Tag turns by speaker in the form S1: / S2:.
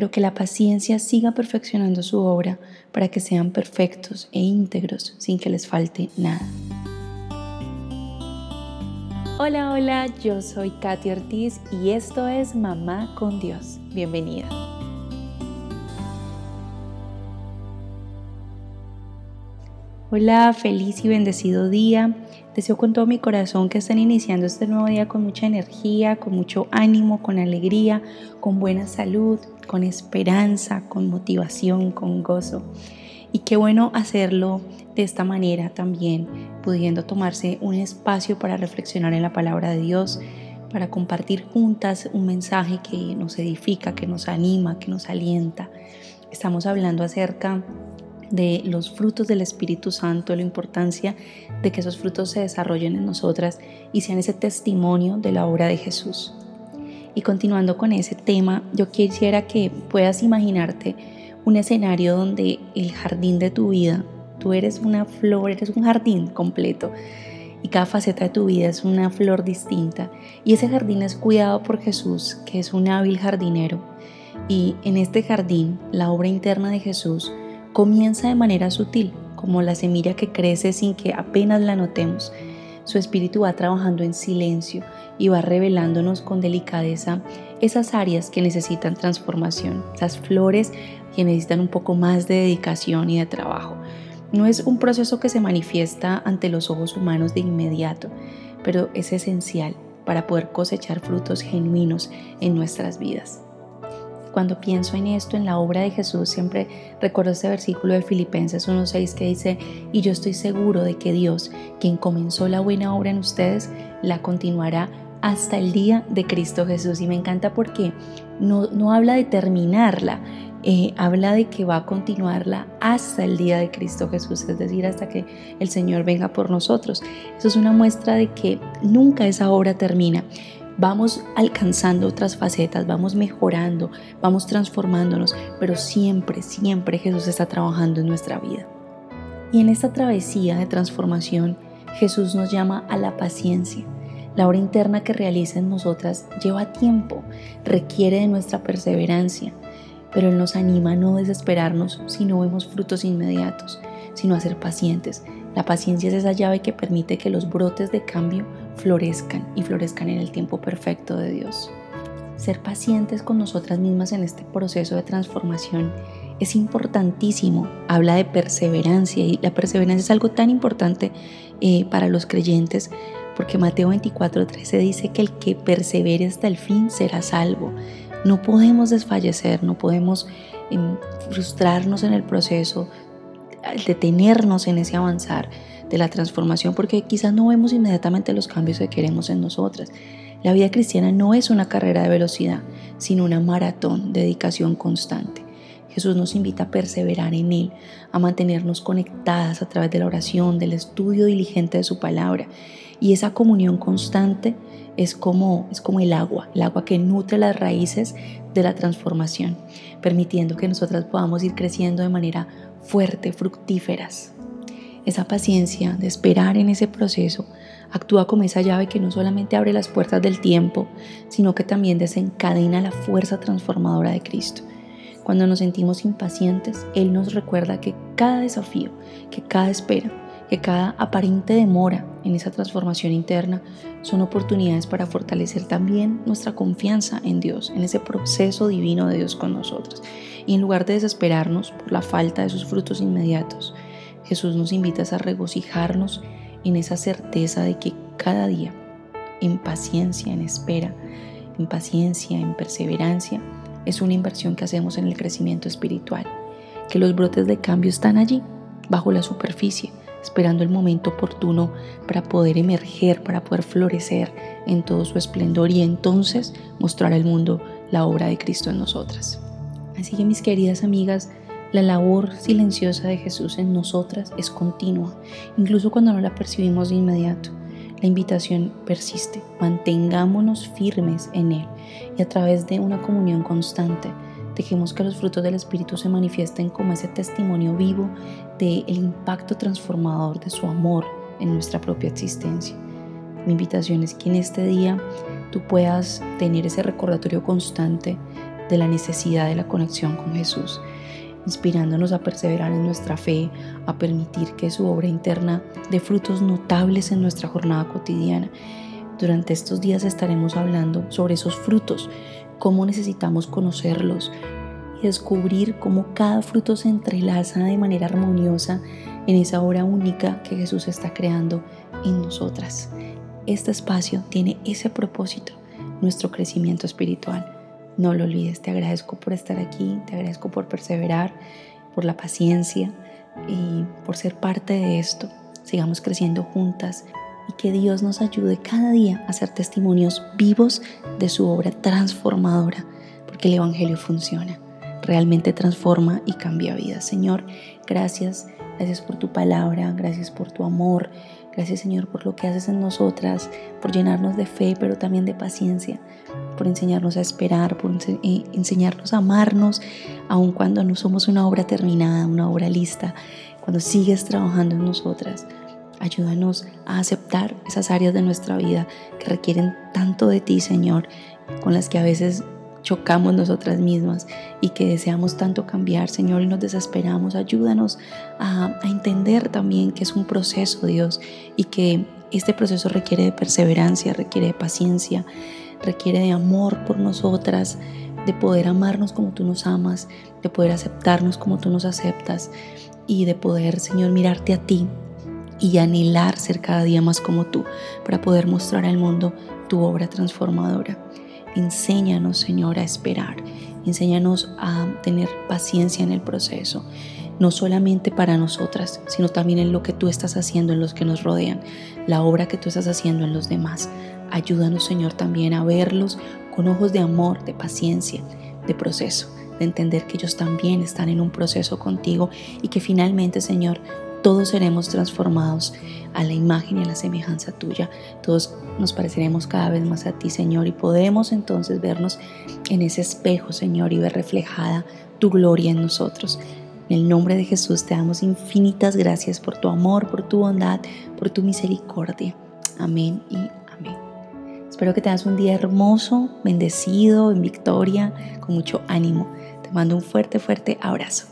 S1: pero que la paciencia siga perfeccionando su obra para que sean perfectos e íntegros sin que les falte nada. Hola, hola, yo soy Katy Ortiz y esto es Mamá con Dios. Bienvenida. Hola, feliz y bendecido día. Deseo con todo mi corazón que estén iniciando este nuevo día con mucha energía, con mucho ánimo, con alegría, con buena salud, con esperanza, con motivación, con gozo. Y qué bueno hacerlo de esta manera también, pudiendo tomarse un espacio para reflexionar en la palabra de Dios, para compartir juntas un mensaje que nos edifica, que nos anima, que nos alienta. Estamos hablando acerca de los frutos del Espíritu Santo, la importancia de que esos frutos se desarrollen en nosotras y sean ese testimonio de la obra de Jesús. Y continuando con ese tema, yo quisiera que puedas imaginarte un escenario donde el jardín de tu vida, tú eres una flor, eres un jardín completo y cada faceta de tu vida es una flor distinta y ese jardín es cuidado por Jesús, que es un hábil jardinero. Y en este jardín, la obra interna de Jesús comienza de manera sutil, como la semilla que crece sin que apenas la notemos. Su espíritu va trabajando en silencio y va revelándonos con delicadeza esas áreas que necesitan transformación, esas flores que necesitan un poco más de dedicación y de trabajo. No es un proceso que se manifiesta ante los ojos humanos de inmediato, pero es esencial para poder cosechar frutos genuinos en nuestras vidas. Cuando pienso en esto, en la obra de Jesús, siempre recuerdo este versículo de Filipenses 1.6 que dice, y yo estoy seguro de que Dios, quien comenzó la buena obra en ustedes, la continuará hasta el día de Cristo Jesús. Y me encanta porque no, no habla de terminarla, eh, habla de que va a continuarla hasta el día de Cristo Jesús, es decir, hasta que el Señor venga por nosotros. Eso es una muestra de que nunca esa obra termina vamos alcanzando otras facetas, vamos mejorando, vamos transformándonos, pero siempre, siempre Jesús está trabajando en nuestra vida. Y en esta travesía de transformación, Jesús nos llama a la paciencia. La obra interna que realiza en nosotras lleva tiempo, requiere de nuestra perseverancia, pero Él nos anima a no desesperarnos si no vemos frutos inmediatos, sino a ser pacientes. La paciencia es esa llave que permite que los brotes de cambio florezcan y florezcan en el tiempo perfecto de Dios. Ser pacientes con nosotras mismas en este proceso de transformación es importantísimo. Habla de perseverancia y la perseverancia es algo tan importante eh, para los creyentes porque Mateo 24:13 dice que el que persevere hasta el fin será salvo. No podemos desfallecer, no podemos em, frustrarnos en el proceso, detenernos en ese avanzar de la transformación porque quizás no vemos inmediatamente los cambios que queremos en nosotras. La vida cristiana no es una carrera de velocidad, sino una maratón de dedicación constante. Jesús nos invita a perseverar en Él, a mantenernos conectadas a través de la oración, del estudio diligente de su palabra. Y esa comunión constante es como, es como el agua, el agua que nutre las raíces de la transformación, permitiendo que nosotras podamos ir creciendo de manera fuerte, fructíferas. Esa paciencia de esperar en ese proceso actúa como esa llave que no solamente abre las puertas del tiempo, sino que también desencadena la fuerza transformadora de Cristo. Cuando nos sentimos impacientes, Él nos recuerda que cada desafío, que cada espera, que cada aparente demora en esa transformación interna son oportunidades para fortalecer también nuestra confianza en Dios, en ese proceso divino de Dios con nosotros. Y en lugar de desesperarnos por la falta de sus frutos inmediatos, Jesús nos invita a regocijarnos en esa certeza de que cada día, en paciencia, en espera, en paciencia, en perseverancia, es una inversión que hacemos en el crecimiento espiritual, que los brotes de cambio están allí, bajo la superficie, esperando el momento oportuno para poder emerger, para poder florecer en todo su esplendor y entonces mostrar al mundo la obra de Cristo en nosotras. Así que mis queridas amigas, la labor silenciosa de Jesús en nosotras es continua, incluso cuando no la percibimos de inmediato. La invitación persiste, mantengámonos firmes en Él y a través de una comunión constante Dejemos que los frutos del Espíritu se manifiesten como ese testimonio vivo del impacto transformador de su amor en nuestra propia existencia. Mi invitación es que en este día tú puedas tener ese recordatorio constante de la necesidad de la conexión con Jesús, inspirándonos a perseverar en nuestra fe, a permitir que su obra interna dé frutos notables en nuestra jornada cotidiana. Durante estos días estaremos hablando sobre esos frutos, cómo necesitamos conocerlos y descubrir cómo cada fruto se entrelaza de manera armoniosa en esa obra única que Jesús está creando en nosotras. Este espacio tiene ese propósito, nuestro crecimiento espiritual. No lo olvides, te agradezco por estar aquí, te agradezco por perseverar, por la paciencia y por ser parte de esto. Sigamos creciendo juntas y que Dios nos ayude cada día a ser testimonios vivos de su obra transformadora, porque el Evangelio funciona, realmente transforma y cambia vidas. Señor, gracias, gracias por tu palabra, gracias por tu amor, gracias Señor por lo que haces en nosotras, por llenarnos de fe, pero también de paciencia, por enseñarnos a esperar, por enseñarnos a amarnos, aun cuando no somos una obra terminada, una obra lista, cuando sigues trabajando en nosotras. Ayúdanos a aceptar esas áreas de nuestra vida que requieren tanto de ti, Señor, con las que a veces chocamos nosotras mismas y que deseamos tanto cambiar, Señor, y nos desesperamos. Ayúdanos a, entender también que es un proceso, Dios, y que este proceso requiere de perseverancia, requiere de paciencia, requiere de amor por nosotras, de poder amarnos como tú nos amas, de poder aceptarnos como tú nos aceptas y de poder, Señor, mirarte a ti y anhelar ser cada día más como tú para poder mostrar al mundo tu obra transformadora. Enséñanos, Señor, a esperar. Enséñanos a tener paciencia en el proceso, no solamente para nosotras, sino también en lo que tú estás haciendo en los que nos rodean, la obra que tú estás haciendo en los demás. Ayúdanos, Señor, también a verlos con ojos de amor, de paciencia, de proceso, de entender que ellos también están en un proceso contigo y que finalmente, Señor, todos seremos transformados a la imagen y a la semejanza tuya. Todos nos pareceremos cada vez más a ti, Señor, y podemos entonces vernos en ese espejo, Señor, y ver reflejada tu gloria en nosotros. En el nombre de Jesús te damos infinitas gracias por tu amor, por tu bondad, por tu misericordia. Amén y amén. Espero que tengas un día hermoso, bendecido, en victoria, con mucho ánimo. Te mando un fuerte, fuerte abrazo.